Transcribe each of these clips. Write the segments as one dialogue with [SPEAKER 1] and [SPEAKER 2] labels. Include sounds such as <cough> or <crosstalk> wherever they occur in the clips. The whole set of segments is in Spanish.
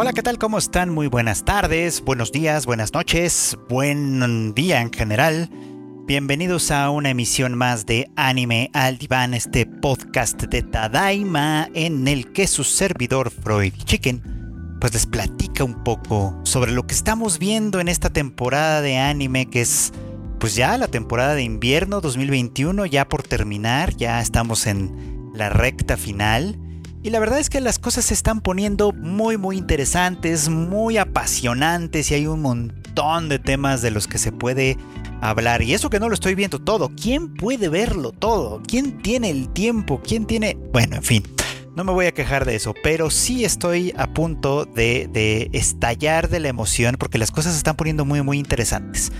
[SPEAKER 1] Hola, ¿qué tal? ¿Cómo están? Muy buenas tardes, buenos días, buenas noches, buen día en general. Bienvenidos a una emisión más de Anime al Diván, este podcast de Tadaima en el que su servidor Freud Chicken pues les platica un poco sobre lo que estamos viendo en esta temporada de anime que es pues ya la temporada de invierno 2021 ya por terminar, ya estamos en la recta final. Y la verdad es que las cosas se están poniendo muy muy interesantes, muy apasionantes y hay un montón de temas de los que se puede hablar. Y eso que no lo estoy viendo todo. ¿Quién puede verlo todo? ¿Quién tiene el tiempo? ¿Quién tiene... Bueno, en fin. No me voy a quejar de eso, pero sí estoy a punto de, de estallar de la emoción porque las cosas se están poniendo muy muy interesantes.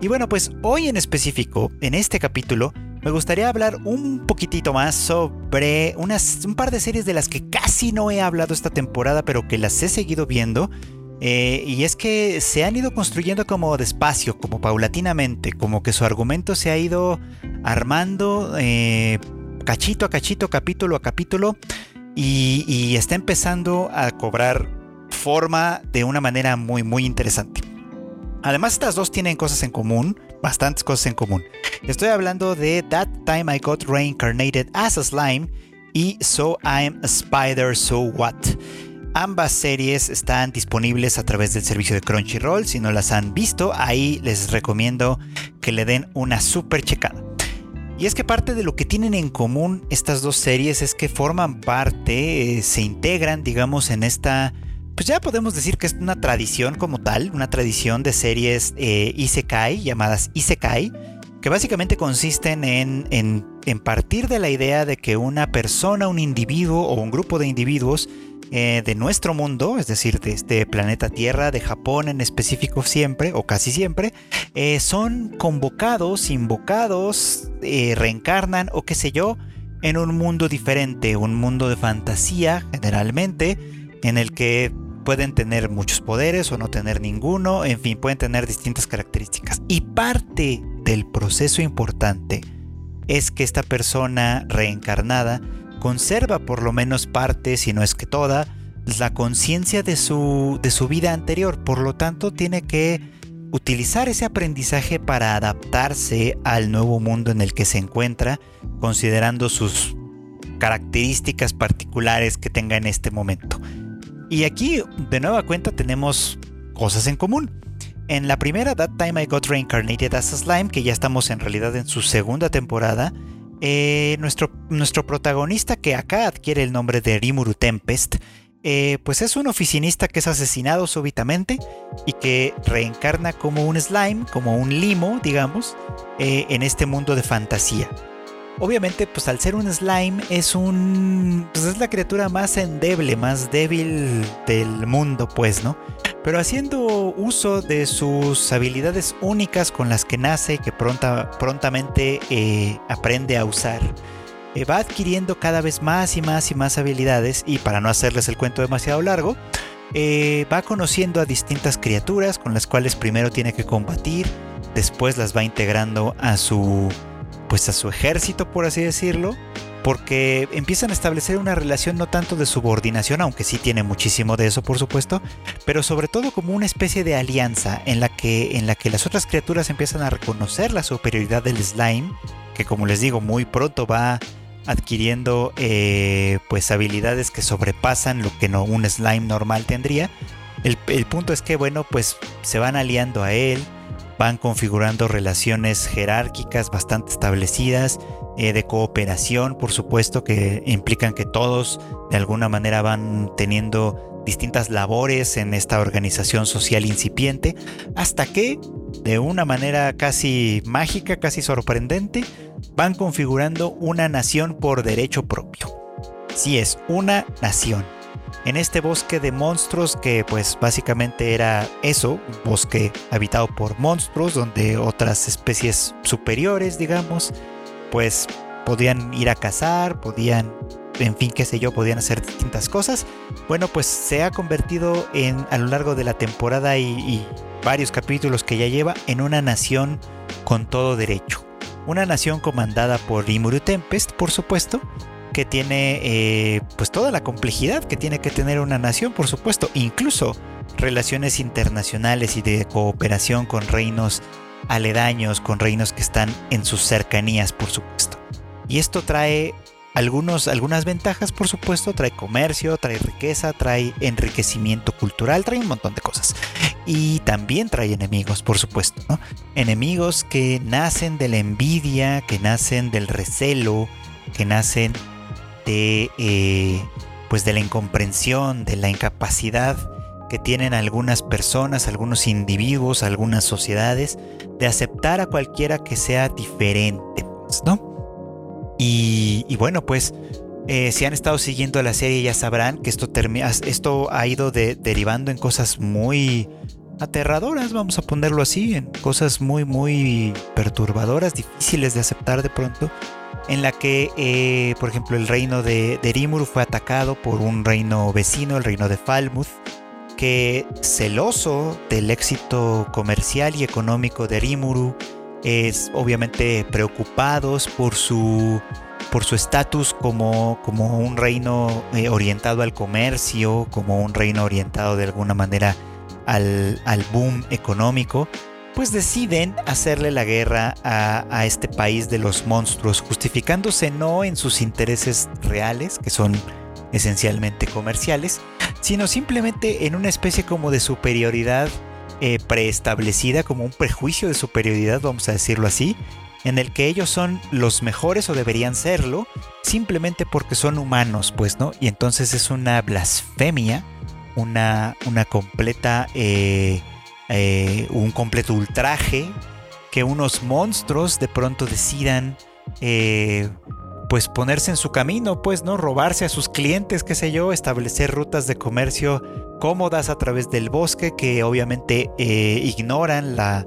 [SPEAKER 1] Y bueno, pues hoy en específico, en este capítulo, me gustaría hablar un poquitito más sobre unas, un par de series de las que casi no he hablado esta temporada, pero que las he seguido viendo. Eh, y es que se han ido construyendo como despacio, como paulatinamente, como que su argumento se ha ido armando eh, cachito a cachito, capítulo a capítulo, y, y está empezando a cobrar forma de una manera muy, muy interesante. Además, estas dos tienen cosas en común, bastantes cosas en común. Estoy hablando de That Time I Got Reincarnated as a Slime y So I'm a Spider, So What. Ambas series están disponibles a través del servicio de Crunchyroll. Si no las han visto, ahí les recomiendo que le den una super checada. Y es que parte de lo que tienen en común estas dos series es que forman parte, eh, se integran, digamos, en esta pues ya podemos decir que es una tradición como tal, una tradición de series eh, Isekai, llamadas Isekai, que básicamente consisten en, en, partir de la idea de que una persona, un individuo o un grupo de individuos eh, de nuestro mundo, es decir, de este planeta Tierra, de Japón en específico siempre, o casi siempre, eh, son convocados, invocados, reencarnan o qué sé yo, en un mundo diferente, un mundo de fantasía generalmente, en el que pueden tener muchos poderes o no tener ninguno, en fin, pueden tener distintas características. Y parte del proceso importante es que esta persona reencarnada conserva por lo menos parte, si no es que toda, la conciencia de su, de su vida anterior. Por lo tanto, tiene que utilizar ese aprendizaje para adaptarse al nuevo mundo en el que se encuentra, considerando sus características particulares que tenga en este momento. Y aquí, de nueva cuenta, tenemos cosas en común. En la primera, That Time I Got Reincarnated as a Slime, que ya estamos en realidad en su segunda temporada, eh, nuestro, nuestro protagonista, que acá adquiere el nombre de Rimuru Tempest, eh, pues es un oficinista que es asesinado súbitamente y que reencarna como un slime, como un limo, digamos, eh, en este mundo de fantasía. Obviamente, pues al ser un slime es un... Pues es la criatura más endeble, más débil del mundo, pues, ¿no? Pero haciendo uso de sus habilidades únicas con las que nace y que pronta, prontamente eh, aprende a usar, eh, va adquiriendo cada vez más y más y más habilidades y para no hacerles el cuento demasiado largo, eh, va conociendo a distintas criaturas con las cuales primero tiene que combatir, después las va integrando a su pues a su ejército, por así decirlo, porque empiezan a establecer una relación no tanto de subordinación, aunque sí tiene muchísimo de eso, por supuesto, pero sobre todo como una especie de alianza en la que, en la que las otras criaturas empiezan a reconocer la superioridad del slime, que como les digo, muy pronto va adquiriendo eh, pues habilidades que sobrepasan lo que no, un slime normal tendría. El, el punto es que, bueno, pues se van aliando a él, van configurando relaciones jerárquicas bastante establecidas, eh, de cooperación, por supuesto, que implican que todos de alguna manera van teniendo distintas labores en esta organización social incipiente, hasta que, de una manera casi mágica, casi sorprendente, van configurando una nación por derecho propio. Sí es una nación en este bosque de monstruos que pues básicamente era eso, un bosque habitado por monstruos donde otras especies superiores, digamos, pues podían ir a cazar, podían, en fin, qué sé yo, podían hacer distintas cosas. Bueno, pues se ha convertido en a lo largo de la temporada y, y varios capítulos que ya lleva en una nación con todo derecho. Una nación comandada por Rimuru Tempest, por supuesto, que tiene eh, pues toda la complejidad que tiene que tener una nación, por supuesto, incluso relaciones internacionales y de cooperación con reinos aledaños, con reinos que están en sus cercanías, por supuesto. Y esto trae algunos, algunas ventajas, por supuesto, trae comercio, trae riqueza, trae enriquecimiento cultural, trae un montón de cosas. Y también trae enemigos, por supuesto, ¿no? Enemigos que nacen de la envidia, que nacen del recelo, que nacen de, eh, pues de la incomprensión, de la incapacidad que tienen algunas personas, algunos individuos, algunas sociedades, de aceptar a cualquiera que sea diferente, pues, ¿no? Y, bueno, pues eh, si han estado siguiendo la serie ya sabrán que esto, esto ha ido derivando en cosas muy aterradoras, vamos a ponerlo así, en cosas muy, muy perturbadoras, difíciles de aceptar de pronto, en la que, eh, por ejemplo, el reino de, de Rimuru fue atacado por un reino vecino, el reino de Falmuth, que celoso del éxito comercial y económico de Rimuru, es obviamente preocupados por su por su estatus como, como un reino eh, orientado al comercio, como un reino orientado de alguna manera al, al boom económico, pues deciden hacerle la guerra a, a, este país de los monstruos, justificándose no en sus intereses reales, que son esencialmente comerciales, sino simplemente en una especie como de superioridad eh, preestablecida, como un prejuicio de superioridad, vamos a decirlo así, en el que ellos son los mejores o deberían serlo, simplemente porque son humanos, pues, ¿no? Y entonces es una blasfemia, una, una completa, eh, eh, un completo ultraje que unos monstruos de pronto decidan pues ponerse en su camino, pues, ¿no? Robarse a sus clientes, qué sé yo, establecer rutas de comercio cómodas a través del bosque que obviamente eh, ignoran la,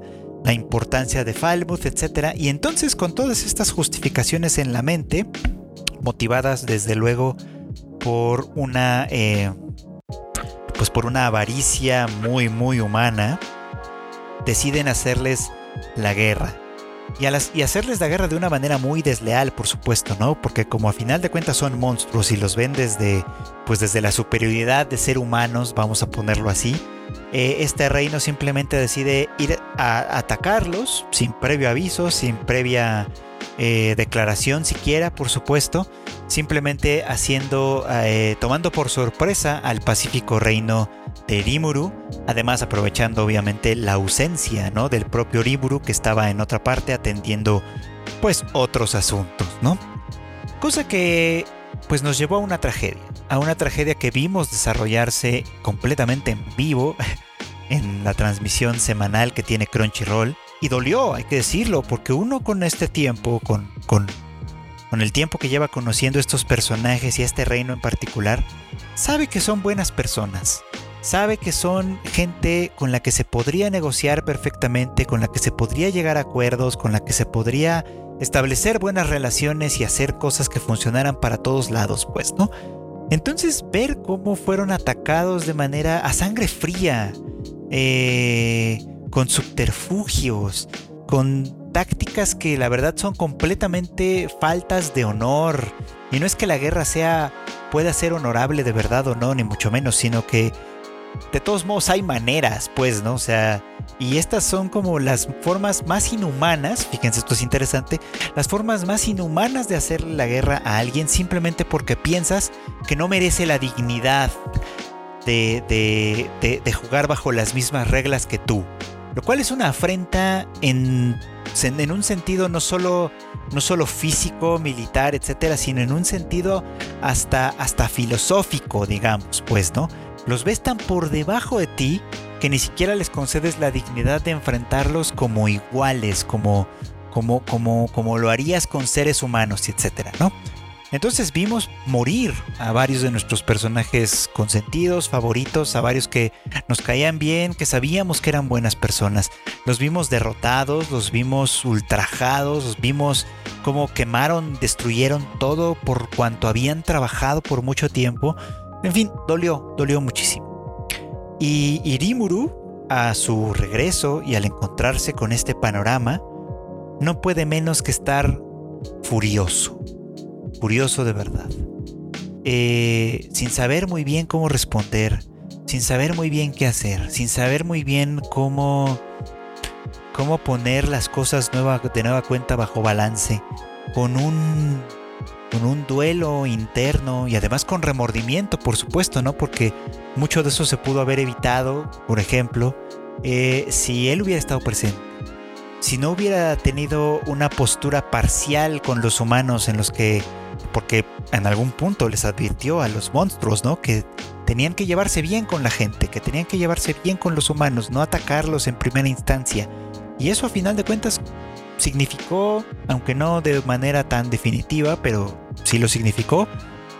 [SPEAKER 1] importancia de Falmouth, etc. Y entonces con todas estas justificaciones en la mente, motivadas desde luego por una, eh, pues por una avaricia muy, muy humana, deciden hacerles la guerra y, hacerles la guerra de una manera muy desleal, por supuesto, ¿no? Porque como a final de cuentas son monstruos y los ven desde, pues desde la superioridad de ser humanos, vamos a ponerlo así, eh, este reino simplemente decide ir a atacarlos sin previo aviso, sin previa eh, declaración siquiera, por supuesto, simplemente haciendo, eh, tomando por sorpresa al pacífico reino de Rimuru, además aprovechando obviamente la ausencia ¿no? del propio Rimuru que estaba en otra parte atendiendo pues otros asuntos, ¿no? Cosa que pues nos llevó a una tragedia, a una tragedia que vimos desarrollarse completamente en vivo <laughs> en la transmisión semanal que tiene Crunchyroll y dolió, hay que decirlo, porque uno con este tiempo, con, con, con el tiempo que lleva conociendo estos personajes y este reino en particular, sabe que son buenas personas, sabe que son gente con la que se podría negociar perfectamente, con la que se podría llegar a acuerdos, con la que se podría establecer buenas relaciones y hacer cosas que funcionaran para todos lados, pues, ¿no? Entonces ver cómo fueron atacados de manera a sangre fría, eh, con subterfugios, con tácticas que la verdad son completamente faltas de honor. Y no es que la guerra sea pueda ser honorable de verdad o no, ni mucho menos, sino que de todos modos hay maneras, pues, ¿no? O sea, y estas son como las formas más inhumanas, fíjense, esto es interesante, las formas más inhumanas de hacerle la guerra a alguien simplemente porque piensas que no merece la dignidad de, de, de, jugar bajo las mismas reglas que tú. Lo cual es una afrenta en, en un sentido no solo, no solo físico, militar, etcétera, sino en un sentido hasta, hasta filosófico, digamos, pues, ¿no? los ves tan por debajo de ti que ni siquiera les concedes la dignidad de enfrentarlos como iguales, como, como, como, como lo harías con seres humanos, etcétera, ¿no? Entonces vimos morir a varios de nuestros personajes consentidos, favoritos, a varios que nos caían bien, que sabíamos que eran buenas personas. Los vimos derrotados, los vimos ultrajados, los vimos como quemaron, destruyeron todo por cuanto habían trabajado por mucho tiempo en fin, dolió, dolió muchísimo. Y Irimuru, a su regreso y al encontrarse con este panorama, no puede menos que estar furioso. Curioso de verdad. Eh, sin saber muy bien cómo responder, sin saber muy bien qué hacer, sin saber muy bien cómo, cómo poner las cosas nueva, de nueva cuenta bajo balance, con un, con un duelo interno y además con remordimiento, por supuesto, ¿no? Porque mucho de eso se pudo haber evitado, por ejemplo, eh, si él hubiera estado presente. Si no hubiera tenido una postura parcial con los humanos en los que porque en algún punto les advirtió a los monstruos, ¿no? Que tenían que llevarse bien con la gente, que tenían que llevarse bien con los humanos, no atacarlos en primera instancia. Y eso a final de cuentas significó, aunque no de manera tan definitiva, pero sí lo significó,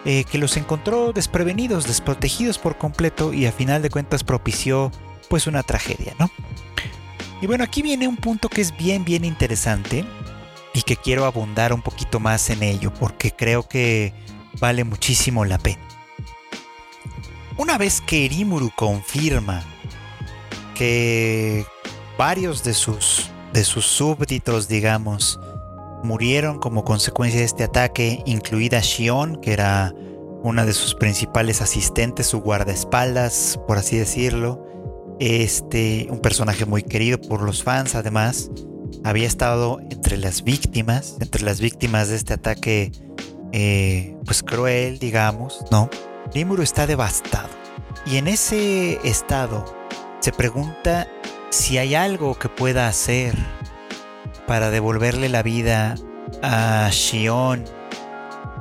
[SPEAKER 1] eh, que los encontró desprevenidos, desprotegidos por completo y a final de cuentas propició pues una tragedia, ¿no? Y bueno, aquí viene un punto que es bien, bien interesante y que quiero abundar un poquito más en ello porque creo que vale muchísimo la pena. Una vez que Erimuru confirma que varios de sus, de sus súbditos, digamos, murieron como consecuencia de este ataque, incluida Shion, que era una de sus principales asistentes, su guardaespaldas, por así decirlo. Este, un personaje muy querido por los fans, además había estado entre las víctimas, entre las víctimas de este ataque, eh, pues cruel, digamos, ¿no? Rimuru está devastado. Y en ese estado se pregunta si hay algo que pueda hacer para devolverle la vida a Shion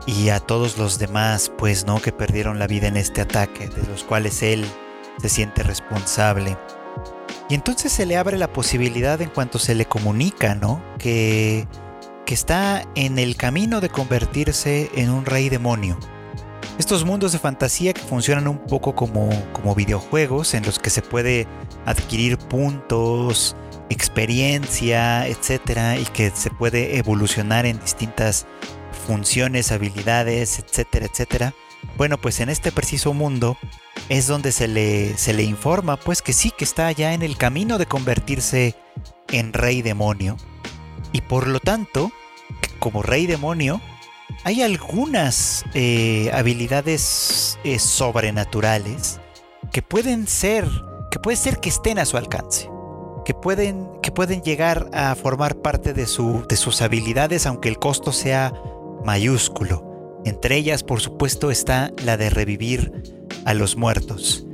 [SPEAKER 1] y a todos los demás, pues no, que perdieron la vida en este ataque, de los cuales él se siente responsable. Y entonces se le abre la posibilidad en cuanto se le comunica, ¿no? Que, que está en el camino de convertirse en un rey demonio. Estos mundos de fantasía que funcionan un poco como, como videojuegos en los que se puede adquirir puntos, experiencia, etcétera, y que se puede evolucionar en distintas funciones, habilidades, etcétera, etcétera. Bueno, pues en este preciso mundo es donde se le, se le informa pues que sí, que está ya en el camino de convertirse en rey demonio. Y por lo tanto, como rey demonio, hay algunas eh, habilidades eh, sobrenaturales que pueden ser, que puede ser que estén a su alcance, que pueden, que pueden llegar a formar parte de, su, de sus habilidades, aunque el costo sea mayúsculo. Entre ellas, por supuesto, está la de revivir a los muertos,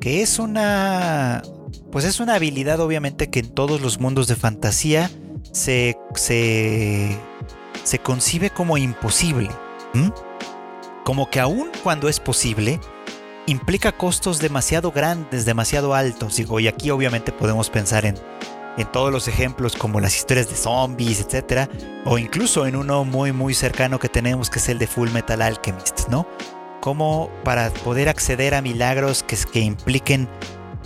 [SPEAKER 1] que es una pues es una habilidad obviamente que en todos los mundos de fantasía se, se, se concibe como imposible. Como que aún cuando es posible, implica costos demasiado grandes, demasiado altos. Digo, y aquí obviamente podemos pensar en en todos los ejemplos como las historias de zombies, etcétera, o incluso en uno muy muy cercano que tenemos que es el de Full Metal Alchemist, ¿no? Como para poder acceder a milagros que, que impliquen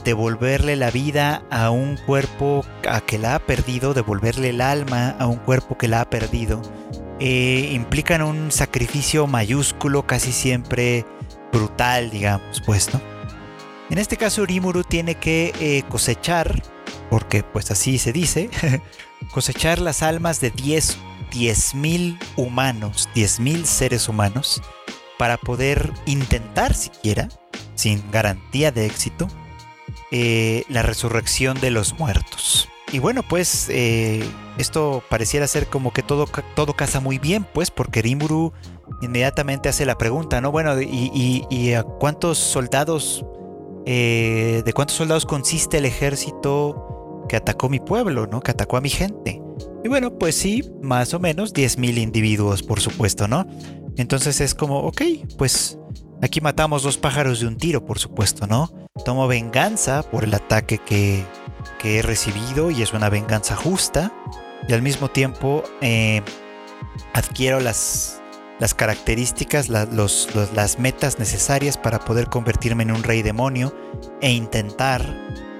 [SPEAKER 1] devolverle la vida a un cuerpo a que la ha perdido, devolverle el alma a un cuerpo que la ha perdido, eh, implican un sacrificio mayúsculo, casi siempre brutal, digamos, pues, ¿no? En este caso, Rimuru tiene que eh, cosechar porque pues así se dice, <laughs> cosechar las almas de 10 mil humanos, 10.000 seres humanos, para poder intentar siquiera, sin garantía de éxito, eh, la resurrección de los muertos. Y bueno, pues eh, esto pareciera ser como que todo, todo casa muy bien, pues, porque Rimuru inmediatamente hace la pregunta, ¿no? Bueno, ¿y, a cuántos soldados, eh, de cuántos soldados consiste el ejército que atacó mi pueblo, ¿no? Que atacó a mi gente. Y bueno, pues sí, más o menos 10.000 individuos, por supuesto, ¿no? Entonces es como, ok, pues aquí matamos dos pájaros de un tiro, por supuesto, ¿no? Tomo venganza por el ataque que, he recibido y es una venganza justa. Y al mismo tiempo eh, adquiero las, las características, las metas necesarias para poder convertirme en un rey demonio e intentar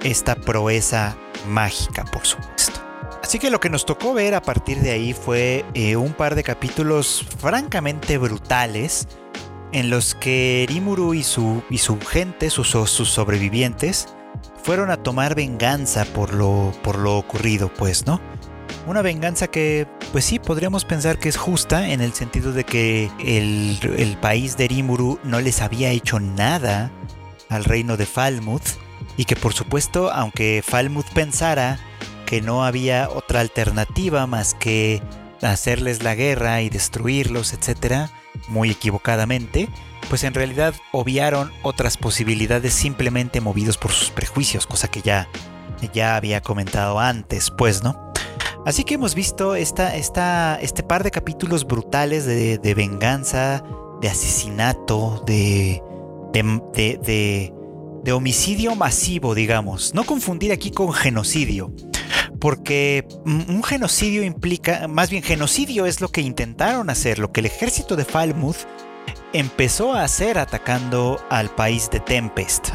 [SPEAKER 1] esta proeza mágica, por supuesto. Así que lo que nos tocó ver a partir de ahí fue eh, un par de capítulos francamente brutales en los que Rimuru y su, y su gente, sus, sus sobrevivientes, fueron a tomar venganza por lo, por lo ocurrido, pues, ¿no? Una venganza que, pues sí, podríamos pensar que es justa en el sentido de que el, el país de Rimuru no les había hecho nada al reino de Falmouth y que por supuesto, aunque Falmouth pensara que no había otra alternativa más que hacerles la guerra y destruirlos, etcétera, muy equivocadamente, pues en realidad obviaron otras posibilidades simplemente movidos por sus prejuicios, cosa que ya, ya había comentado antes, pues, ¿no? Así que hemos visto esta, esta, este par de capítulos brutales de, de venganza, de asesinato, de, de, de homicidio masivo, digamos. No confundir aquí con genocidio porque un genocidio implica, más bien genocidio es lo que intentaron hacer, lo que el ejército de Falmouth empezó a hacer atacando al país de Tempest,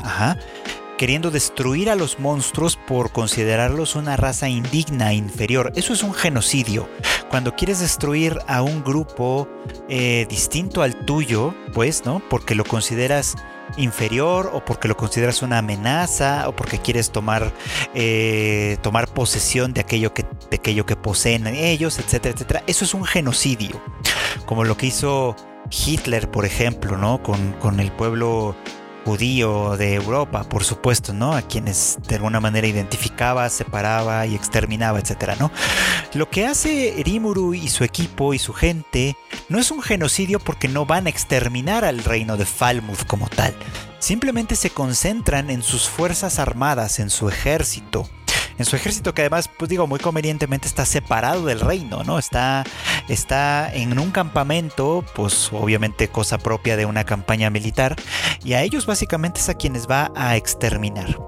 [SPEAKER 1] queriendo destruir a los monstruos por considerarlos una raza indigna e inferior. Eso es un genocidio. Cuando quieres destruir a un grupo eh, distinto al tuyo, pues, ¿no? Porque lo consideras inferior o porque lo consideras una amenaza o porque quieres tomar, eh, tomar posesión de aquello, que, de aquello que poseen ellos, etcétera, etcétera. Eso es un genocidio, como lo que hizo Hitler, por ejemplo, ¿no? Con, con el pueblo judío de Europa, por supuesto, ¿no? A quienes de alguna manera identificaba, separaba y exterminaba, etcétera, ¿no? Lo que hace Rimuru y su equipo y su gente no es un genocidio porque no van a exterminar al reino de Falmouth como tal. Simplemente se concentran en sus fuerzas armadas, en su ejército, en su ejército que además, pues digo, muy convenientemente está separado del reino, ¿no? Está, está en un campamento, pues obviamente cosa propia de una campaña militar, y a ellos básicamente es a quienes va a exterminar.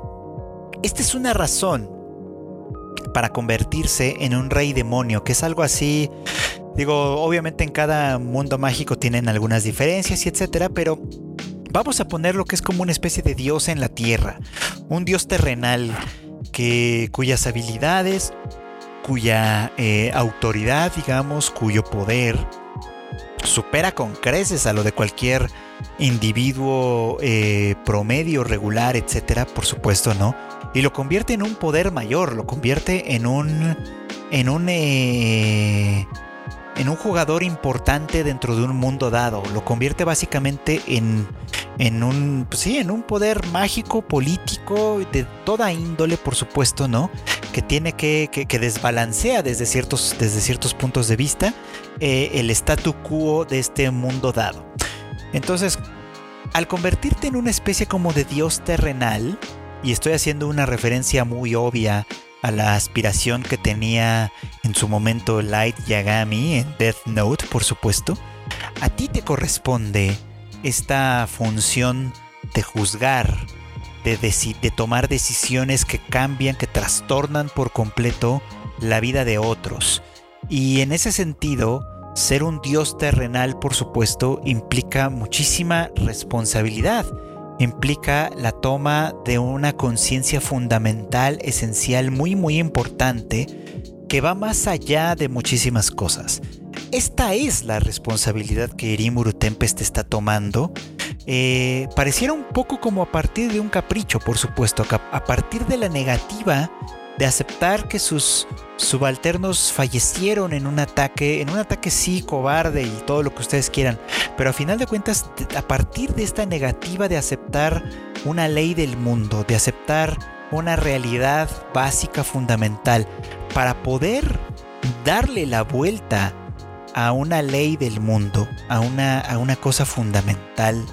[SPEAKER 1] Esta es una razón para convertirse en un rey demonio, que es algo así, digo, obviamente en cada mundo mágico tienen algunas diferencias y etcétera, pero vamos a poner lo que es como una especie de dios en la tierra, un dios terrenal que, cuyas habilidades, cuya eh, autoridad, digamos, cuyo poder supera con creces a lo de cualquier individuo eh, promedio, regular, etcétera, por supuesto, ¿no? Y lo convierte en un poder mayor, lo convierte en un. en un. Eh, en un jugador importante dentro de un mundo dado. Lo convierte básicamente en, en un, pues sí, en un poder mágico, político, de toda índole, por supuesto, ¿no? Que tiene que, que, desbalancea desde ciertos, desde ciertos puntos de vista eh, el statu quo de este mundo dado. Entonces, al convertirte en una especie como de dios terrenal, y estoy haciendo una referencia muy obvia a la aspiración que tenía en su momento Light Yagami en Death Note, por supuesto, a ti te corresponde esta función de juzgar, de, de tomar decisiones que cambian, que trastornan por completo la vida de otros. Y en ese sentido, ser un dios terrenal, por supuesto, implica muchísima responsabilidad implica la toma de una conciencia fundamental, esencial, muy muy importante, que va más allá de muchísimas cosas. Esta es la responsabilidad que Erimuru Tempest está tomando. Eh, pareciera un poco como a partir de un capricho, por supuesto, a partir de la negativa de aceptar que sus subalternos fallecieron en un ataque, en un ataque sí cobarde y todo lo que ustedes quieran, pero a final de cuentas, a partir de esta negativa de aceptar una ley del mundo, de aceptar una realidad básica fundamental, para poder darle la vuelta a una ley del mundo, a una, a una cosa fundamental,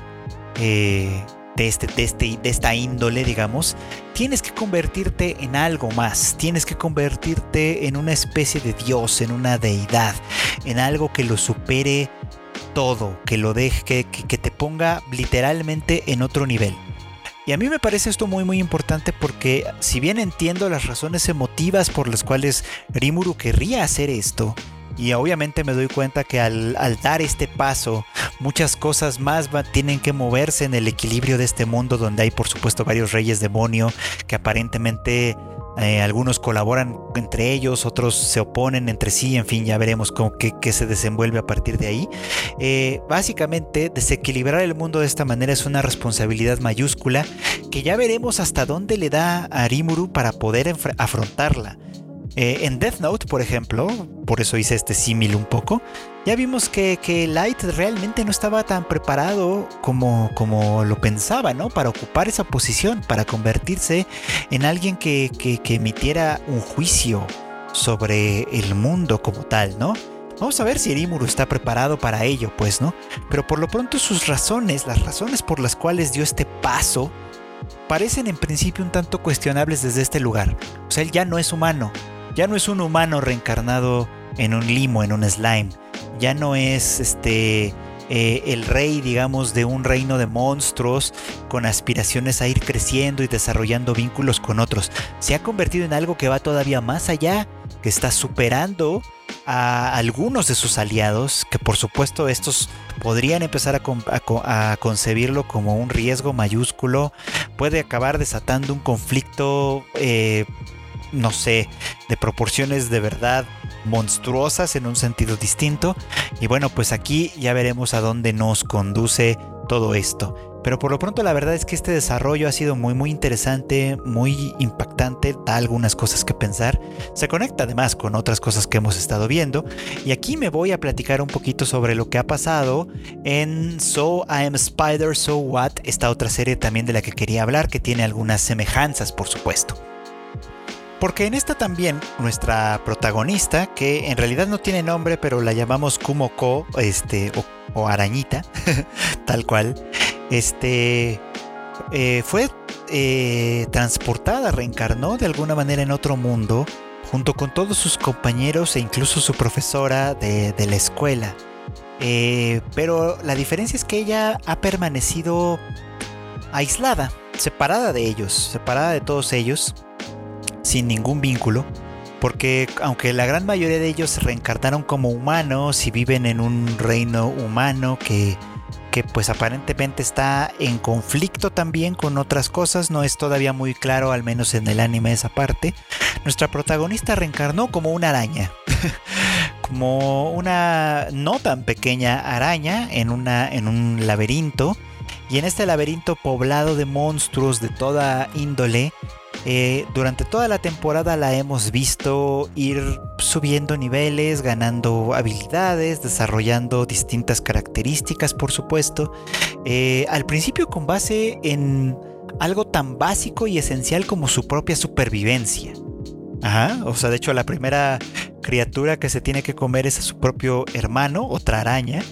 [SPEAKER 1] eh, de, este, de, este, de esta índole, digamos, tienes que convertirte en algo más, tienes que convertirte en una especie de dios, en una deidad, en algo que lo supere todo, que lo deje, que, que, te ponga literalmente en otro nivel. Y a mí me parece esto muy muy importante porque si bien entiendo las razones emotivas por las cuales Rimuru querría hacer esto, y obviamente me doy cuenta que al, dar este paso, muchas cosas más tienen que moverse en el equilibrio de este mundo donde hay por supuesto varios reyes demonio que aparentemente eh, algunos colaboran entre ellos, otros se oponen entre sí, en fin, ya veremos cómo qué, se desenvuelve a partir de ahí. Eh, básicamente, desequilibrar el mundo de esta manera es una responsabilidad mayúscula que ya veremos hasta dónde le da a Rimuru para poder afrontarla. Eh, en Death Note, por ejemplo, por eso hice este símil un poco, ya vimos que, Light realmente no estaba tan preparado como, como lo pensaba, ¿no? Para ocupar esa posición, para convertirse en alguien que, que emitiera un juicio sobre el mundo como tal, ¿no? Vamos a ver si Erimuru está preparado para ello, pues, ¿no? Pero por lo pronto sus razones, las razones por las cuales dio este paso, parecen en principio un tanto cuestionables desde este lugar. O sea, él ya no es humano, ya no es un humano reencarnado en un limo, en un slime, ya no es este eh, el rey, digamos, de un reino de monstruos con aspiraciones a ir creciendo y desarrollando vínculos con otros. Se ha convertido en algo que va todavía más allá, que está superando a algunos de sus aliados, que por supuesto estos podrían empezar a, concebirlo como un riesgo mayúsculo, puede acabar desatando un conflicto, eh, no sé, de proporciones de verdad monstruosas en un sentido distinto. Y bueno, pues aquí ya veremos a dónde nos conduce todo esto. Pero por lo pronto la verdad es que este desarrollo ha sido muy muy interesante, muy impactante, da algunas cosas que pensar. Se conecta además con otras cosas que hemos estado viendo. Y aquí me voy a platicar un poquito sobre lo que ha pasado en So I Am Spider, So What, esta otra serie también de la que quería hablar, que tiene algunas semejanzas por supuesto. Porque en esta también nuestra protagonista, que en realidad no tiene nombre, pero la llamamos Kumoko, este, o, Arañita, <laughs> tal cual, este, eh, fue eh, transportada, reencarnó de alguna manera en otro mundo, junto con todos sus compañeros e incluso su profesora de, la escuela. Eh, pero la diferencia es que ella ha permanecido aislada, separada de ellos, separada de todos ellos sin ningún vínculo, porque aunque la gran mayoría de ellos se reencarnaron como humanos y viven en un reino humano que, que pues aparentemente está en conflicto también con otras cosas, no es todavía muy claro, al menos en el anime esa parte, nuestra protagonista reencarnó como una araña. <laughs> como una no tan pequeña araña en, una, en un laberinto. Y en este laberinto poblado de monstruos de toda índole, eh, durante toda la temporada la hemos visto ir subiendo niveles, ganando habilidades, desarrollando distintas características, por supuesto. Eh, al principio con base en algo tan básico y esencial como su propia supervivencia. Ajá, o sea, de hecho la primera criatura que se tiene que comer es a su propio hermano, otra araña.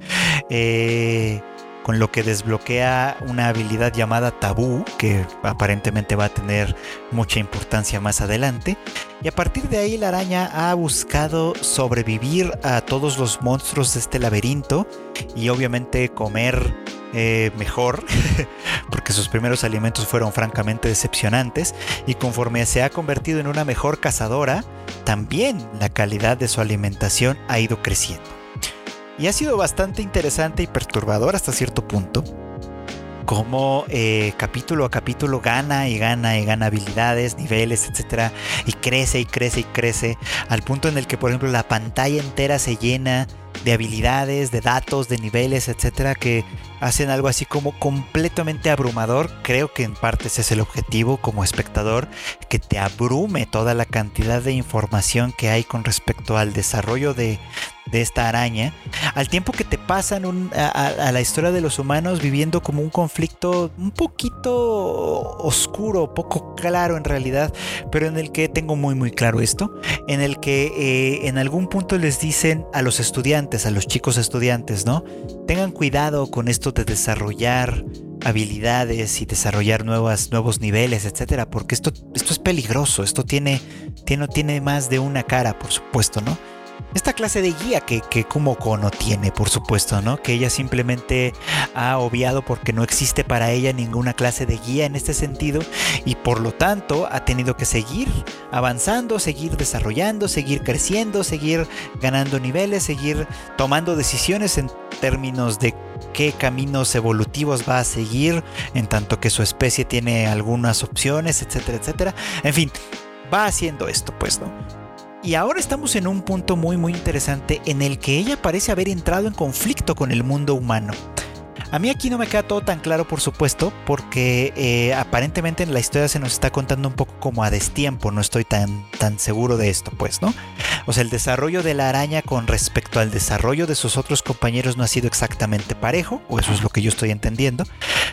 [SPEAKER 1] <laughs> eh, con lo que desbloquea una habilidad llamada tabú, que aparentemente va a tener mucha importancia más adelante. Y a partir de ahí la araña ha buscado sobrevivir a todos los monstruos de este laberinto y obviamente comer eh, mejor, <laughs> porque sus primeros alimentos fueron francamente decepcionantes, y conforme se ha convertido en una mejor cazadora, también la calidad de su alimentación ha ido creciendo. Y ha sido bastante interesante y perturbador hasta cierto punto. Como eh, capítulo a capítulo gana y gana y gana habilidades, niveles, etcétera, y crece y crece y crece, al punto en el que, por ejemplo, la pantalla entera se llena de habilidades, de datos, de niveles, etcétera, que hacen algo así como completamente abrumador. Creo que en parte ese es el objetivo como espectador, que te abrume toda la cantidad de información que hay con respecto al desarrollo de, de esta araña, al tiempo que te pasan a, la historia de los humanos viviendo como un conflicto un poquito oscuro, poco claro en realidad, pero en el que tengo muy muy claro esto, en el que eh, en algún punto les dicen a los estudiantes, a los chicos estudiantes, ¿no? Tengan cuidado con de desarrollar habilidades y desarrollar nuevas, nuevos niveles, etcétera, porque esto, esto es peligroso, esto tiene, tiene, tiene más de una cara, por supuesto, ¿no? esta clase de guía que, que Kumoko no tiene, por supuesto, ¿no? Que ella simplemente ha obviado porque no existe para ella ninguna clase de guía en este sentido y por lo tanto ha tenido que seguir avanzando, seguir desarrollando, seguir creciendo, seguir ganando niveles, seguir tomando decisiones en términos de qué caminos evolutivos va a seguir, en tanto que su especie tiene algunas opciones, etcétera, etcétera. En fin, va haciendo esto, pues, ¿no? Y ahora estamos en un punto muy muy interesante en el que ella parece haber entrado en conflicto con el mundo humano. A mí aquí no me queda todo tan claro, por supuesto, porque eh, aparentemente en la historia se nos está contando un poco como a destiempo, no estoy tan, tan seguro de esto, pues, ¿no? O sea, el desarrollo de la araña con respecto al desarrollo de sus otros compañeros no ha sido exactamente parejo, o eso es lo que yo estoy entendiendo,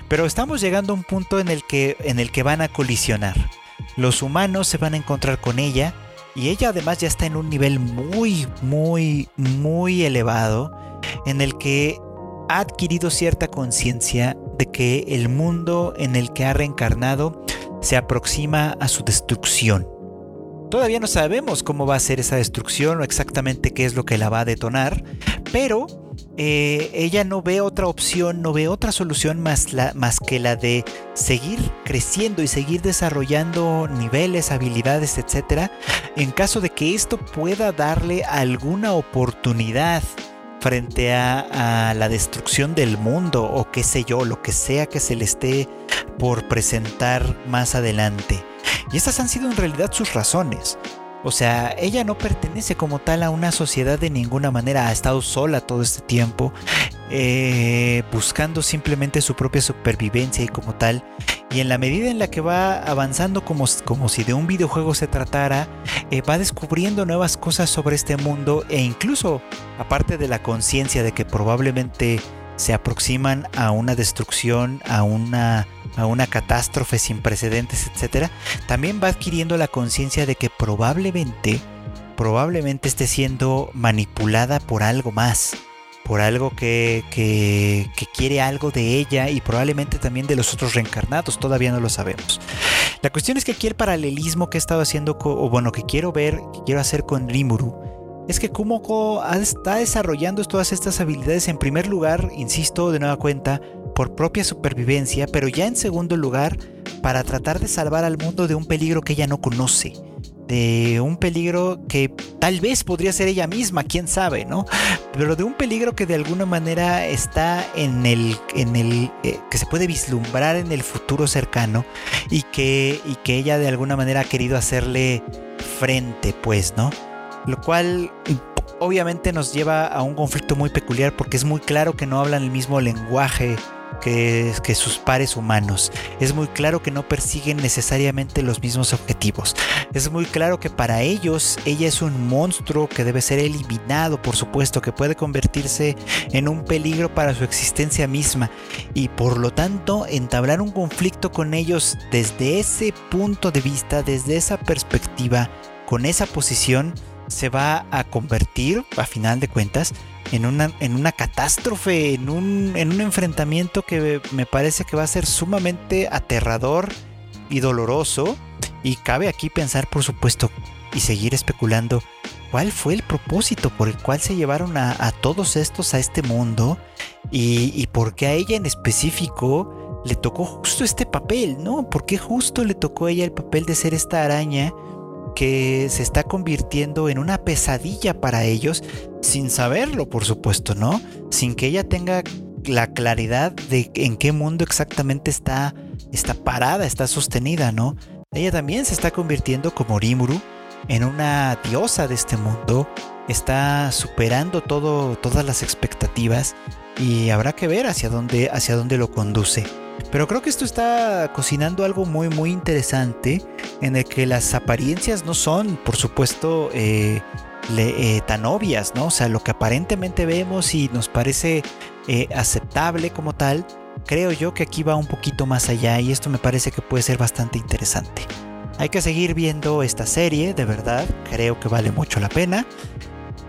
[SPEAKER 1] pero estamos llegando a un punto en el que, en el que van a colisionar. Los humanos se van a encontrar con ella, y ella además ya está en un nivel muy, muy, muy elevado en el que ha adquirido cierta conciencia de que el mundo en el que ha reencarnado se aproxima a su destrucción. Todavía no sabemos cómo va a ser esa destrucción o exactamente qué es lo que la va a detonar, pero eh, ella no ve otra opción, no ve otra solución más, más que la de seguir creciendo y seguir desarrollando niveles, habilidades, etc. En caso de que esto pueda darle alguna oportunidad frente a, la destrucción del mundo o qué sé yo, lo que sea que se le esté por presentar más adelante. Y estas han sido en realidad sus razones. O sea, ella no pertenece como tal a una sociedad de ninguna manera, ha estado sola todo este tiempo, eh, buscando simplemente su propia supervivencia y como tal. Y en la medida en la que va avanzando como, como si de un videojuego se tratara, eh, va descubriendo nuevas cosas sobre este mundo e incluso, aparte de la conciencia de que probablemente se aproximan a una destrucción, a una, a una catástrofe sin precedentes, etc., también va adquiriendo la conciencia de que probablemente, probablemente esté siendo manipulada por algo más, por algo que, que, quiere algo de ella y probablemente también de los otros reencarnados, todavía no lo sabemos. La cuestión es que aquí el paralelismo que he estado haciendo, o bueno, que quiero ver, que quiero hacer con Rimuru, es que Kumoko está desarrollando todas estas habilidades en primer lugar, insisto de nueva cuenta, por propia supervivencia, pero ya en segundo lugar, para tratar de salvar al mundo de un peligro que ella no conoce. De un peligro que tal vez podría ser ella misma, quién sabe, ¿no? Pero de un peligro que de alguna manera está en el, en el, eh, que se puede vislumbrar en el futuro cercano y que, y que ella de alguna manera ha querido hacerle frente, pues, ¿no? lo cual obviamente nos lleva a un conflicto muy peculiar porque es muy claro que no hablan el mismo lenguaje que, sus pares humanos. Es muy claro que no persiguen necesariamente los mismos objetivos. Es muy claro que para ellos ella es un monstruo que debe ser eliminado, por supuesto, que puede convertirse en un peligro para su existencia misma. Y por lo tanto, entablar un conflicto con ellos desde ese punto de vista, desde esa perspectiva, con esa posición, se va a convertir, a final de cuentas, en una, en una catástrofe, en un, en un enfrentamiento que me parece que va a ser sumamente aterrador y doloroso. Y cabe aquí pensar, por supuesto, y seguir especulando cuál fue el propósito por el cual se llevaron a, todos estos a este mundo y, y por qué a ella en específico le tocó justo este papel, ¿no? ¿Por qué justo le tocó a ella el papel de ser esta araña? Que se está convirtiendo en una pesadilla para ellos sin saberlo, por supuesto, ¿no? Sin que ella tenga la claridad de en qué mundo exactamente está, está parada, está sostenida, ¿no? Ella también se está convirtiendo como Rimuru en una diosa de este mundo, está superando todo, todas las expectativas y habrá que ver hacia dónde, hacia dónde lo conduce. Pero creo que esto está cocinando algo muy muy interesante en el que las apariencias no son, por supuesto, eh, eh, tan obvias, ¿no? O sea, lo que aparentemente vemos y nos parece eh, aceptable como tal, creo yo que aquí va un poquito más allá y esto me parece que puede ser bastante interesante. Hay que seguir viendo esta serie, de verdad, creo que vale mucho la pena.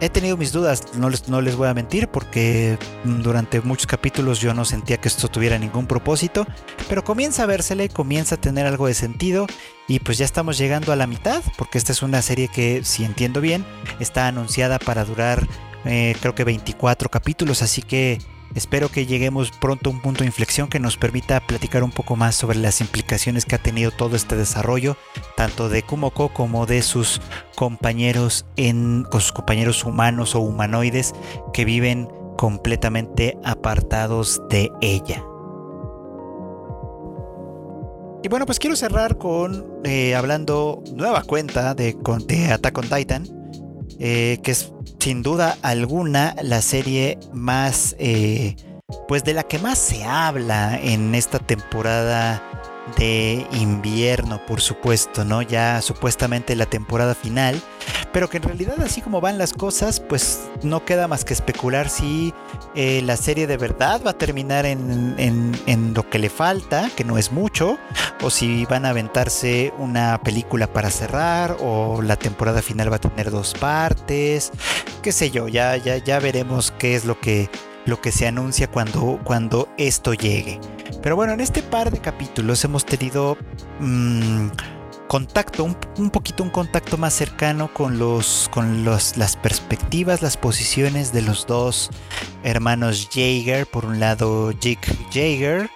[SPEAKER 1] He tenido mis dudas, no les, no les voy a mentir, porque durante muchos capítulos yo no sentía que esto tuviera ningún propósito, pero comienza a vérsele, comienza a tener algo de sentido y pues ya estamos llegando a la mitad, porque esta es una serie que, si entiendo bien, está anunciada para durar eh, creo que 24 capítulos, así que Espero que lleguemos pronto a un punto de inflexión que nos permita platicar un poco más sobre las implicaciones que ha tenido todo este desarrollo, tanto de Kumoko como de sus compañeros en, con sus compañeros humanos o humanoides que viven completamente apartados de ella. Y bueno, pues quiero cerrar con eh, hablando nueva cuenta de, de Attack on Titan, eh, que es sin duda alguna la serie más, eh, pues de la que más se habla en esta temporada de invierno, por supuesto, ¿no? Ya supuestamente la temporada final, pero que en realidad así como van las cosas, pues no queda más que especular si eh, la serie de verdad va a terminar en, lo que le falta, que no es mucho, o si van a aventarse una película para cerrar, o la temporada final va a tener dos partes, qué sé yo, ya, ya, ya veremos qué es lo que lo que se anuncia cuando, cuando esto llegue. Pero bueno, en este par de capítulos hemos tenido mm, contacto, un, poquito un contacto más cercano con, los, con los, las perspectivas, las posiciones de los dos hermanos Jaeger. Por un lado, Jake Jaeger.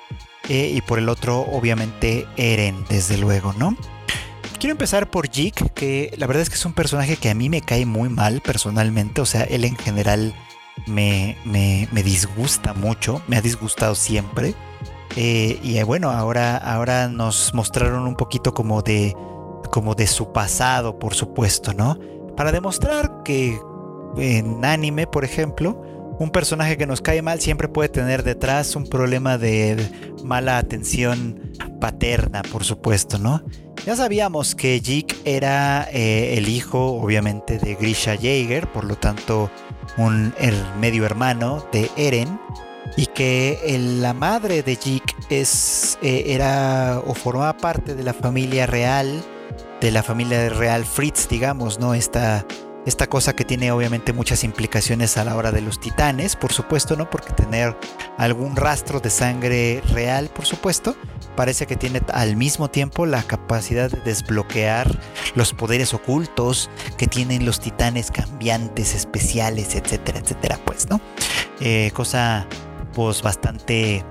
[SPEAKER 1] Eh, y por el otro, obviamente, Eren, desde luego, ¿no? Quiero empezar por Jake, que la verdad es que es un personaje que a mí me cae muy mal personalmente. O sea, él en general me, me, disgusta mucho, me ha disgustado siempre. Eh, y eh, bueno, ahora, ahora nos mostraron un poquito como de, como de su pasado, por supuesto, ¿no? Para demostrar que en anime, por ejemplo, un personaje que nos cae mal siempre puede tener detrás un problema de mala atención paterna, por supuesto, ¿no? Ya sabíamos que Jig era eh, el hijo, obviamente, de Grisha Jaeger, por lo tanto, un medio hermano de Eren, y que la madre de Jig es, eh, era o formaba parte de la familia real, de la familia real Fritz, digamos, ¿no? Esta esta cosa que tiene obviamente muchas implicaciones a la hora de los titanes, por supuesto, ¿no? Porque tener algún rastro de sangre real, por supuesto, parece que tiene al mismo tiempo la capacidad de desbloquear los poderes ocultos que tienen los titanes cambiantes, especiales, etcétera, etcétera, pues, ¿no? Eh, cosa, pues, bastante,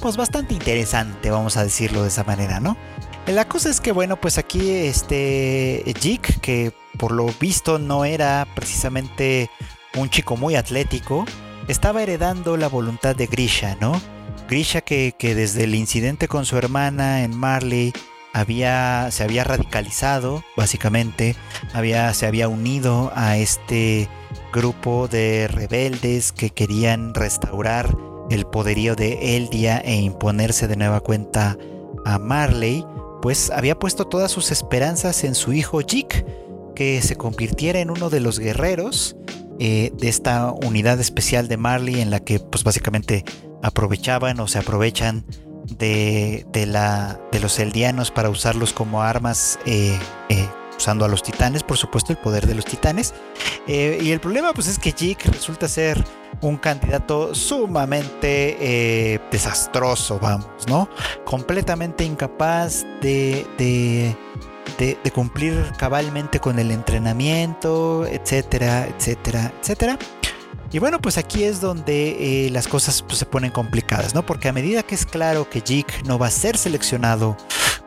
[SPEAKER 1] pues, bastante interesante, vamos a decirlo de esa manera, ¿no? La cosa es que, bueno, pues aquí este Jig, que por lo visto no era precisamente un chico muy atlético, estaba heredando la voluntad de Grisha, ¿no? Grisha que, desde el incidente con su hermana en Marley había, se había radicalizado, básicamente, había, se había unido a este grupo de rebeldes que querían restaurar el poderío de Eldia e imponerse de nueva cuenta a Marley pues había puesto todas sus esperanzas en su hijo Jik, que se convirtiera en uno de los guerreros eh, de esta unidad especial de Marley en la que pues básicamente aprovechaban o se aprovechan de, la, de los eldianos para usarlos como armas eh, eh, usando a los titanes, por supuesto, el poder de los titanes. Eh, y el problema, pues, es que Jake resulta ser un candidato sumamente eh, desastroso, vamos, ¿no? Completamente incapaz de, de, de, cumplir cabalmente con el entrenamiento, etcétera, etcétera, etcétera. Y bueno, pues aquí es donde eh, las cosas pues, se ponen complicadas, ¿no? Porque a medida que es claro que Jake no va a ser seleccionado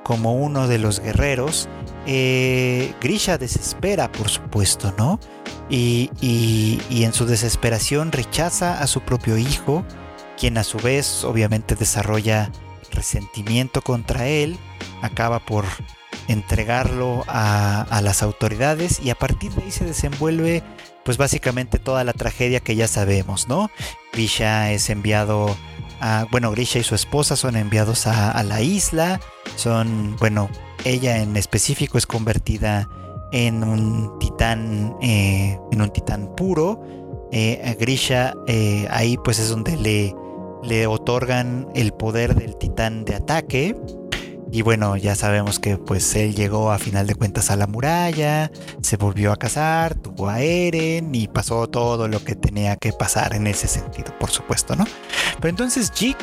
[SPEAKER 1] como uno de los guerreros, eh, Grisha desespera, por supuesto, ¿no? Y, en su desesperación rechaza a su propio hijo, quien a su vez obviamente desarrolla resentimiento contra él, acaba por entregarlo a, a, las autoridades y a partir de ahí se desenvuelve pues básicamente toda la tragedia que ya sabemos, ¿no? Grisha es enviado a, bueno, Grisha y su esposa son enviados a, la isla, son, bueno, ella en específico es convertida en un titán, eh, en un titán puro. Eh, a Grisha eh, ahí pues es donde le, le otorgan el poder del titán de ataque. Y bueno, ya sabemos que pues él llegó a final de cuentas a la muralla, se volvió a casar, tuvo a Eren y pasó todo lo que tenía que pasar en ese sentido, por supuesto, ¿no? Pero entonces Jig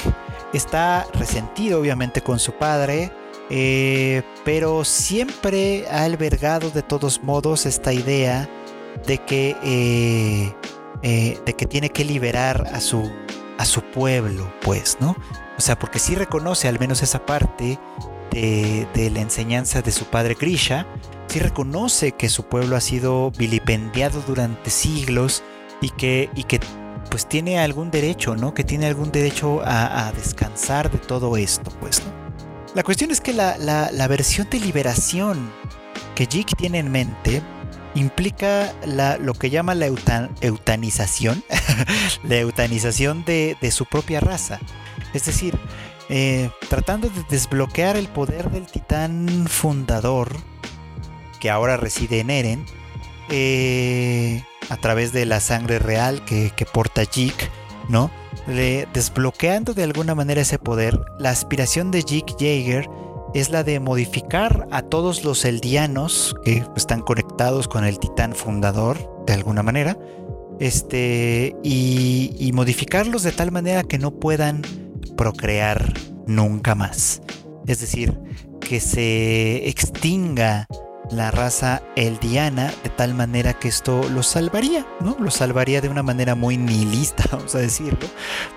[SPEAKER 1] está resentido obviamente con su padre, eh, pero siempre ha albergado de todos modos esta idea de que, eh, eh, de que tiene que liberar a su, a su pueblo, pues, ¿no? O sea, porque sí reconoce al menos esa parte de, de la enseñanza de su padre Grisha, sí reconoce que su pueblo ha sido vilipendiado durante siglos y que, y que pues tiene algún derecho, ¿no? Que tiene algún derecho a, descansar de todo esto, pues, ¿no? La cuestión es que la, versión de liberación que Jig tiene en mente implica la, lo que llama la eutanización, <laughs> la eutanización de, su propia raza. Es decir, eh, tratando de desbloquear el poder del titán fundador, que ahora reside en Eren, eh, a través de la sangre real que, porta Jig, ¿no? desbloqueando de alguna manera ese poder, la aspiración de Jig Jaeger es la de modificar a todos los eldianos que están conectados con el titán fundador de alguna manera, este, y modificarlos de tal manera que no puedan procrear nunca más. Es decir, que se extinga la raza eldiana de tal manera que esto lo salvaría, ¿no? Lo salvaría de una manera muy nihilista, <laughs> vamos a decirlo,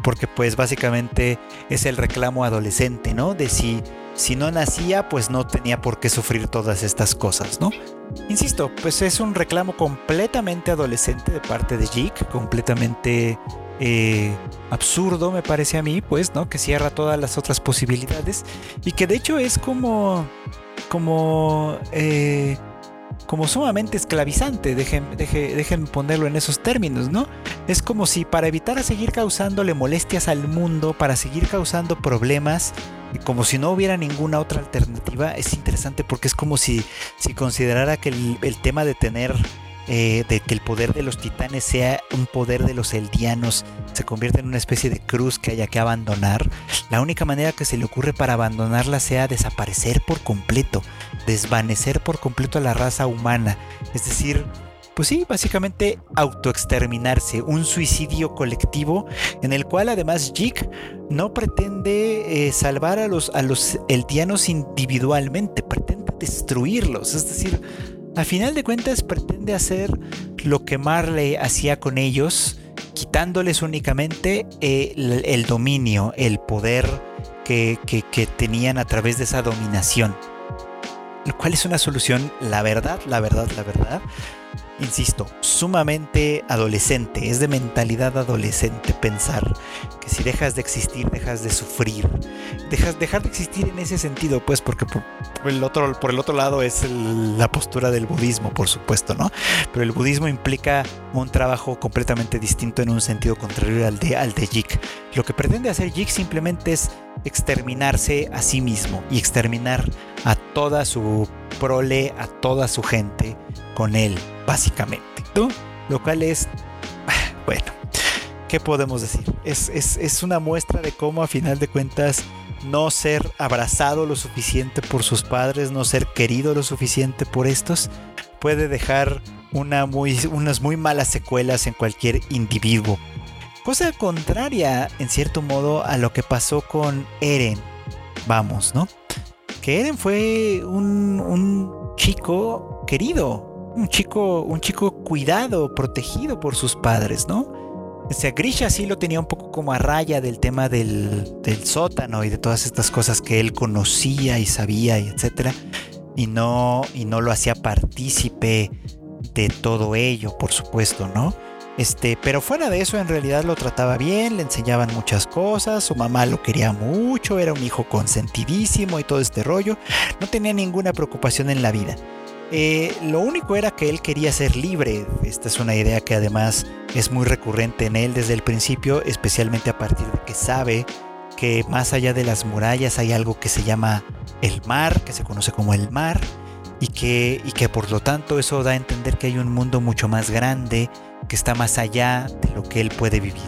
[SPEAKER 1] porque pues básicamente es el reclamo adolescente, ¿no? De si, si no nacía, pues no tenía por qué sufrir todas estas cosas, ¿no? Insisto, pues es un reclamo completamente adolescente de parte de Jake, completamente eh, absurdo me parece a mí, pues, ¿no? Que cierra todas las otras posibilidades y que de hecho es como como, eh, como sumamente esclavizante, dejen, dejen, ponerlo en esos términos, ¿no? Es como si para evitar seguir causándole molestias al mundo, para seguir causando problemas, como si no hubiera ninguna otra alternativa, es interesante porque es como si, si considerara que el tema de tener eh, de que el poder de los titanes sea un poder de los eldianos, se convierte en una especie de cruz que haya que abandonar, la única manera que se le ocurre para abandonarla sea desaparecer por completo, desvanecer por completo a la raza humana, es decir, pues sí, básicamente autoexterminarse, un suicidio colectivo en el cual además Jig no pretende eh, salvar a los, a los eldianos individualmente, pretende destruirlos, es decir, a final de cuentas pretende hacer lo que Marley hacía con ellos, quitándoles únicamente eh, el, dominio, el poder que, que tenían a través de esa dominación. Lo cual es una solución, la verdad, la verdad, la verdad, insisto, sumamente adolescente, es de mentalidad adolescente pensar que si dejas de existir, dejas de sufrir. Dejas, dejar de existir en ese sentido, pues, porque por, el, otro, por el otro lado es la postura del budismo, por supuesto, ¿no? Pero el budismo implica un trabajo completamente distinto en un sentido contrario al de, al de Jik. Lo que pretende hacer Jik simplemente es exterminarse a sí mismo y exterminar a toda su prole, a toda su gente con él, básicamente. Lo cual es, bueno, ¿qué podemos decir? Es, es, una muestra de cómo a final de cuentas no ser abrazado lo suficiente por sus padres, no ser querido lo suficiente por estos, puede dejar una muy, unas muy malas secuelas en cualquier individuo. Cosa contraria, en cierto modo, a lo que pasó con Eren. Vamos, ¿no? Que Eren fue un, un chico querido, un chico, un chico cuidado, protegido por sus padres, ¿no? O sea, Grisha sí lo tenía un poco como a raya del tema del, del sótano y de todas estas cosas que él conocía y sabía y etcétera. Y no, y no lo hacía partícipe de todo ello, por supuesto, ¿no? Este, pero fuera de eso, en realidad lo trataba bien, le enseñaban muchas cosas, su mamá lo quería mucho, era un hijo consentidísimo y todo este rollo. No tenía ninguna preocupación en la vida. Eh, lo único era que él quería ser libre. Esta es una idea que además es muy recurrente en él desde el principio, especialmente a partir de que sabe que más allá de las murallas hay algo que se llama el mar, que se conoce como el mar, y que, y que por lo tanto eso da a entender que hay un mundo mucho más grande, que está más allá de lo que él puede vivir.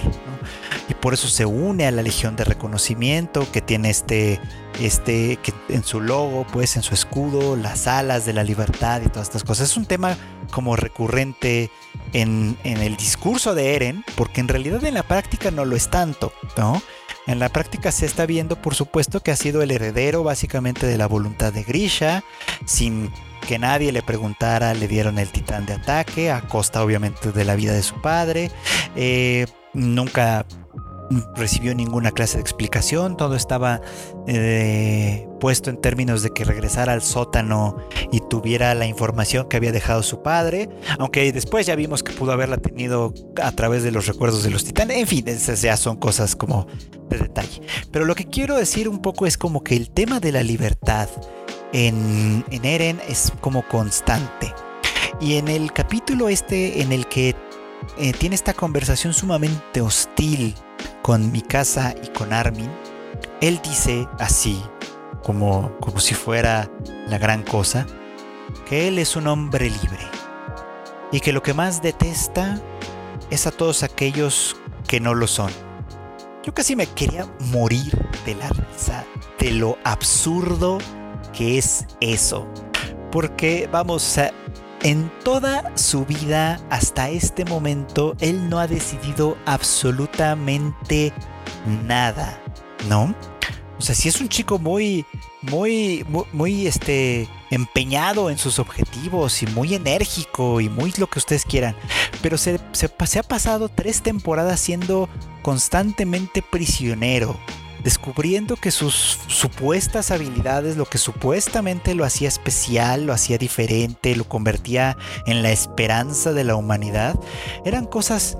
[SPEAKER 1] Y por eso se une a la Legión de Reconocimiento, que tiene este, este, en su logo, pues en su escudo, las alas de la libertad y todas estas cosas. Es un tema como recurrente en, en el discurso de Eren, porque en realidad en la práctica no lo es tanto, ¿no? En la práctica se está viendo, por supuesto, que ha sido el heredero básicamente de la voluntad de Grisha, sin que nadie le preguntara, le dieron el titán de ataque, a costa obviamente de la vida de su padre. Eh, nunca recibió ninguna clase de explicación, todo estaba eh, puesto en términos de que regresara al sótano y tuviera la información que había dejado su padre, aunque después ya vimos que pudo haberla tenido a través de los recuerdos de los titanes, en fin, esas ya son cosas como de detalle. Pero lo que quiero decir un poco es como que el tema de la libertad en, en Eren es como constante. Y en el capítulo este en el que eh, tiene esta conversación sumamente hostil con Mikasa y con Armin, él dice así, como, como si fuera la gran cosa, que él es un hombre libre y que lo que más detesta es a todos aquellos que no lo son. Yo casi me quería morir de la risa de lo absurdo que es eso. Porque, vamos, en toda su vida hasta este momento, él no ha decidido absolutamente nada, ¿no? O sea, si es un chico muy, muy, muy, este, empeñado en sus objetivos y muy enérgico y muy lo que ustedes quieran. Pero se ha pasado tres temporadas siendo constantemente prisionero descubriendo que sus supuestas habilidades, lo que supuestamente lo hacía especial, lo hacía diferente, lo convertía en la esperanza de la humanidad, eran cosas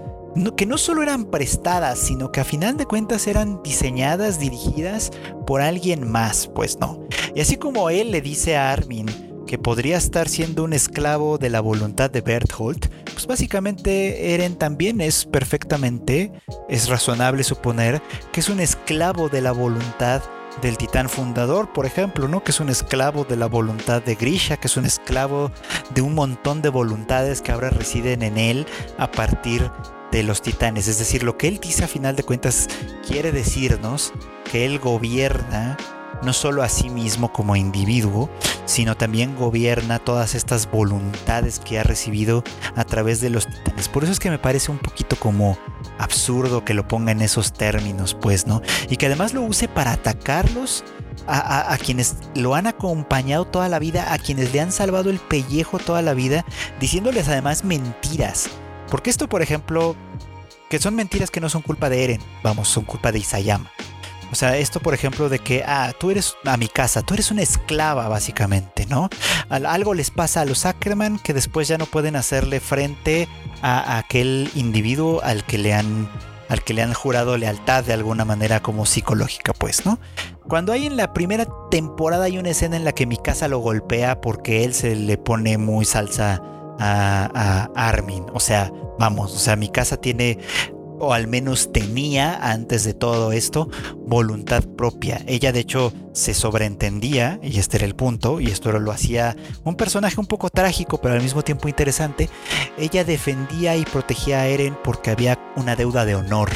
[SPEAKER 1] que no solo eran prestadas, sino que a final de cuentas eran diseñadas, dirigidas por alguien más, pues no. Y así como él le dice a Armin que podría estar siendo un esclavo de la voluntad de Berthold, pues básicamente Eren también es perfectamente, es razonable suponer que es un esclavo de la voluntad del titán fundador, por ejemplo, ¿no? Que es un esclavo de la voluntad de Grisha, que es un esclavo de un montón de voluntades que ahora residen en él a partir de los titanes. Es decir, lo que él dice a final de cuentas quiere decirnos que él gobierna no solo a sí mismo como individuo, sino también gobierna todas estas voluntades que ha recibido a través de los titanes. Por eso es que me parece un poquito como absurdo que lo ponga en esos términos, pues, ¿no? Y que además lo use para atacarlos a, a, quienes lo han acompañado toda la vida, a quienes le han salvado el pellejo toda la vida, diciéndoles además mentiras. Porque esto, por ejemplo, que son mentiras que no son culpa de Eren, vamos, son culpa de Isayama. O sea, esto, por ejemplo, de que, ah, tú eres a mi casa, tú eres una esclava, básicamente, ¿no? Algo les pasa a los Ackerman que después ya no pueden hacerle frente a, aquel individuo al que le han al que le han jurado lealtad de alguna manera como psicológica, pues, ¿no? Cuando hay en la primera temporada hay una escena en la que mi casa lo golpea porque él se le pone muy salsa a, Armin. O sea, vamos, o sea, mi casa tiene o al menos tenía antes de todo esto voluntad propia. Ella de hecho se sobreentendía, y este era el punto, y esto lo hacía un personaje un poco trágico, pero al mismo tiempo interesante. Ella defendía y protegía a Eren porque había una deuda de honor,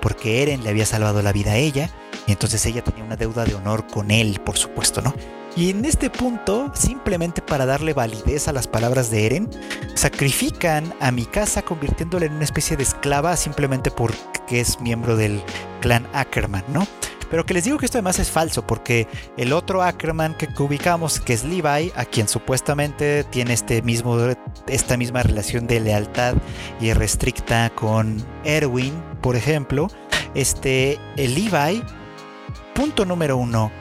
[SPEAKER 1] porque Eren le había salvado la vida a ella, y entonces ella tenía una deuda de honor con él, por supuesto, ¿no? Y en este punto, simplemente para darle validez a las palabras de Eren, sacrifican a Mikasa convirtiéndola en una especie de esclava simplemente porque es miembro del clan Ackerman, ¿no? Pero que les digo que esto además es falso, porque el otro Ackerman que ubicamos, que es Levi, a quien supuestamente tiene este mismo, esta misma relación de lealtad y restricta con Erwin, por ejemplo, este, el Levi, punto número uno,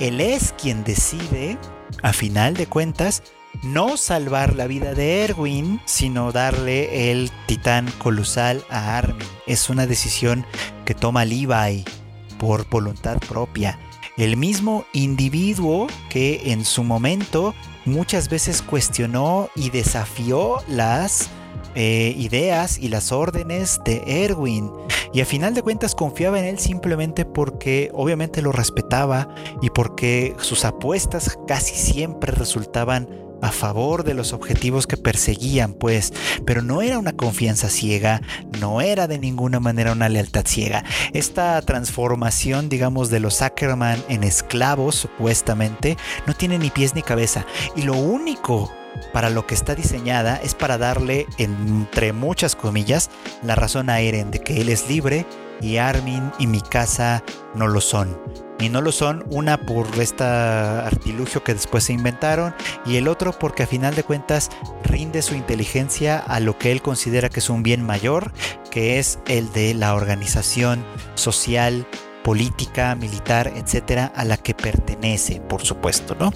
[SPEAKER 1] él es quien decide, a final de cuentas, no salvar la vida de Erwin, sino darle el titán colosal a Armin. Es una decisión que toma Levi por voluntad propia. El mismo individuo que en su momento muchas veces cuestionó y desafió las eh, ideas y las órdenes de Erwin. Y a final de cuentas confiaba en él simplemente porque obviamente lo respetaba y porque sus apuestas casi siempre resultaban a favor de los objetivos que perseguían, pues, pero no era una confianza ciega, no era de ninguna manera una lealtad ciega. Esta transformación, digamos, de los Ackerman en esclavos, supuestamente, no tiene ni pies ni cabeza. Y lo único para lo que está diseñada es para darle, entre muchas comillas, la razón a Eren de que él es libre y Armin y Mikasa no lo son. Y no lo son, una por este artilugio que después se inventaron y el otro porque a final de cuentas rinde su inteligencia a lo que él considera que es un bien mayor, que es el de la organización social, política, militar, etcétera, a la que pertenece, por supuesto, ¿no?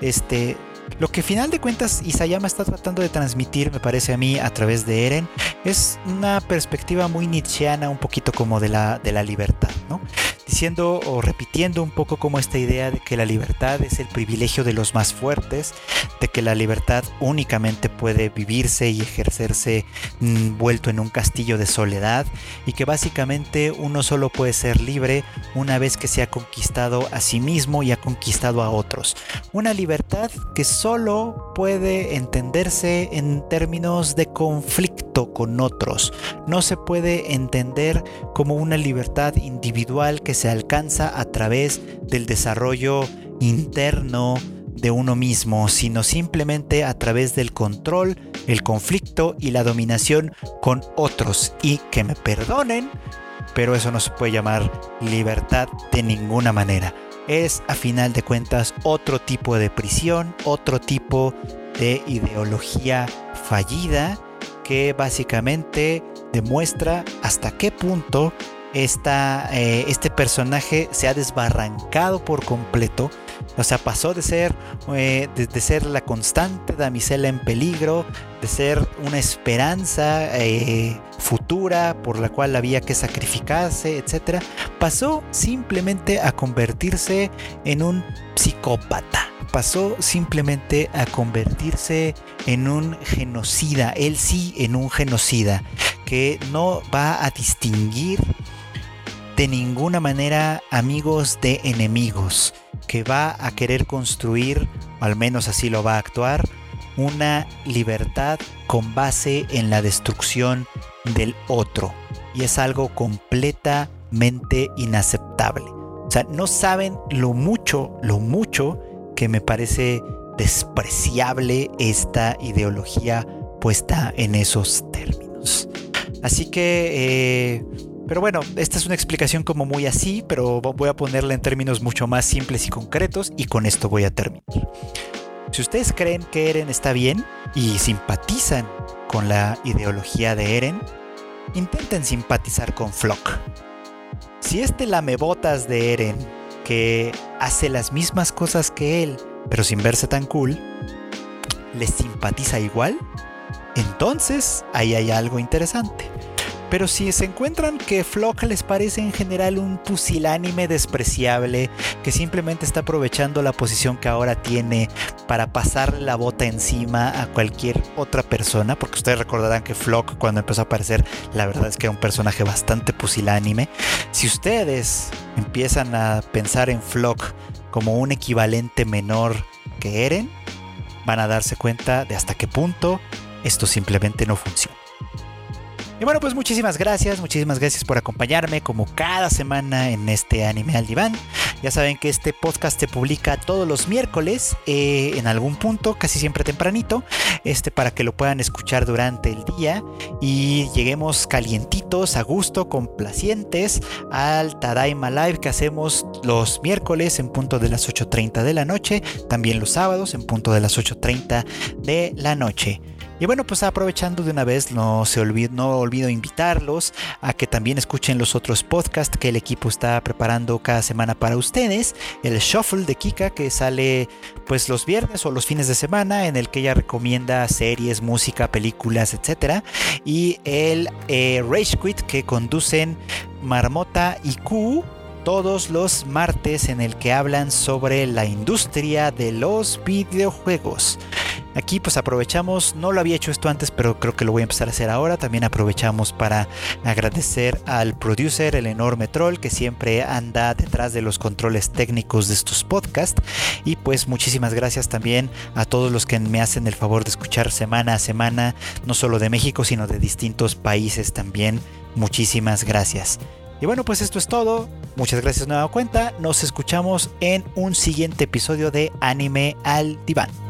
[SPEAKER 1] Este, lo que final de cuentas Isayama está tratando de transmitir, me parece a mí, a través de Eren, es una perspectiva muy nietzscheana, un poquito como de la, de la libertad, ¿no? Diciendo o repitiendo un poco como esta idea de que la libertad es el privilegio de los más fuertes, de que la libertad únicamente puede vivirse y ejercerse mm, vuelto en un castillo de soledad y que básicamente uno solo puede ser libre una vez que se ha conquistado a sí mismo y ha conquistado a otros. Una libertad que solo puede entenderse en términos de conflicto con otros. No se puede entender como una libertad individual que se alcanza a través del desarrollo interno de uno mismo, sino simplemente a través del control, el conflicto y la dominación con otros. Y que me perdonen, pero eso no se puede llamar libertad de ninguna manera. Es a final de cuentas otro tipo de prisión, otro tipo de ideología fallida que básicamente demuestra hasta qué punto eh, este personaje se ha desbarrancado por completo. O sea, pasó de ser, eh, de, ser la constante damisela en peligro, de ser una esperanza eh, futura por la cual había que sacrificarse, etc. Pasó simplemente a convertirse en un psicópata. Pasó simplemente a convertirse en un genocida. Él sí en un genocida que no va a distinguir de ninguna manera amigos de enemigos, que va a querer construir, o al menos así lo va a actuar, una libertad con base en la destrucción del otro. Y es algo completamente inaceptable. O sea, no saben lo mucho, lo mucho que me parece despreciable esta ideología puesta en esos términos. Así que eh, pero bueno, esta es una explicación como muy así, pero voy a ponerla en términos mucho más simples y concretos y con esto voy a terminar. Si ustedes creen que Eren está bien y simpatizan con la ideología de Eren, intenten simpatizar con Flock. Si este lamebotas de Eren, que hace las mismas cosas que él, pero sin verse tan cool, les simpatiza igual, entonces ahí hay algo interesante. Pero si se encuentran que Flock les parece en general un pusilánime despreciable, que simplemente está aprovechando la posición que ahora tiene para pasar la bota encima a cualquier otra persona, porque ustedes recordarán que Flock cuando empezó a aparecer, la verdad es que era un personaje bastante pusilánime. Si ustedes empiezan a pensar en Flock como un equivalente menor que Eren, van a darse cuenta de hasta qué punto esto simplemente no funciona. Y bueno, pues muchísimas gracias, muchísimas gracias por acompañarme como cada semana en este anime al diván. Ya saben que este podcast se publica todos los miércoles eh, en algún punto, casi siempre tempranito, este para que lo puedan escuchar durante el día y lleguemos calientitos, a gusto, complacientes al Tadaima Live que hacemos los miércoles en punto de las 8.30 de la noche, también los sábados en punto de las 8.30 de la noche. Y bueno, pues aprovechando de una vez, no, se no olvido invitarlos a que también escuchen los otros podcasts que el equipo está preparando cada semana para ustedes. El Shuffle de Kika que sale pues los viernes o los fines de semana en el que ella recomienda series, música, películas, etc. Y el eh, Rage Quit que conducen Marmota y Q todos los martes en el que hablan sobre la industria de los videojuegos. Aquí pues aprovechamos, no lo había hecho esto antes, pero creo que lo voy a empezar a hacer ahora. También aprovechamos para agradecer al producer, el enorme troll, que siempre anda detrás de los controles técnicos de estos podcasts. Y pues muchísimas gracias también a todos los que me hacen el favor de escuchar semana a semana, no solo de México, sino de distintos países también. Muchísimas gracias. Y bueno, pues esto es todo. Muchas gracias nueva cuenta. Nos escuchamos en un siguiente episodio de Anime al Diván.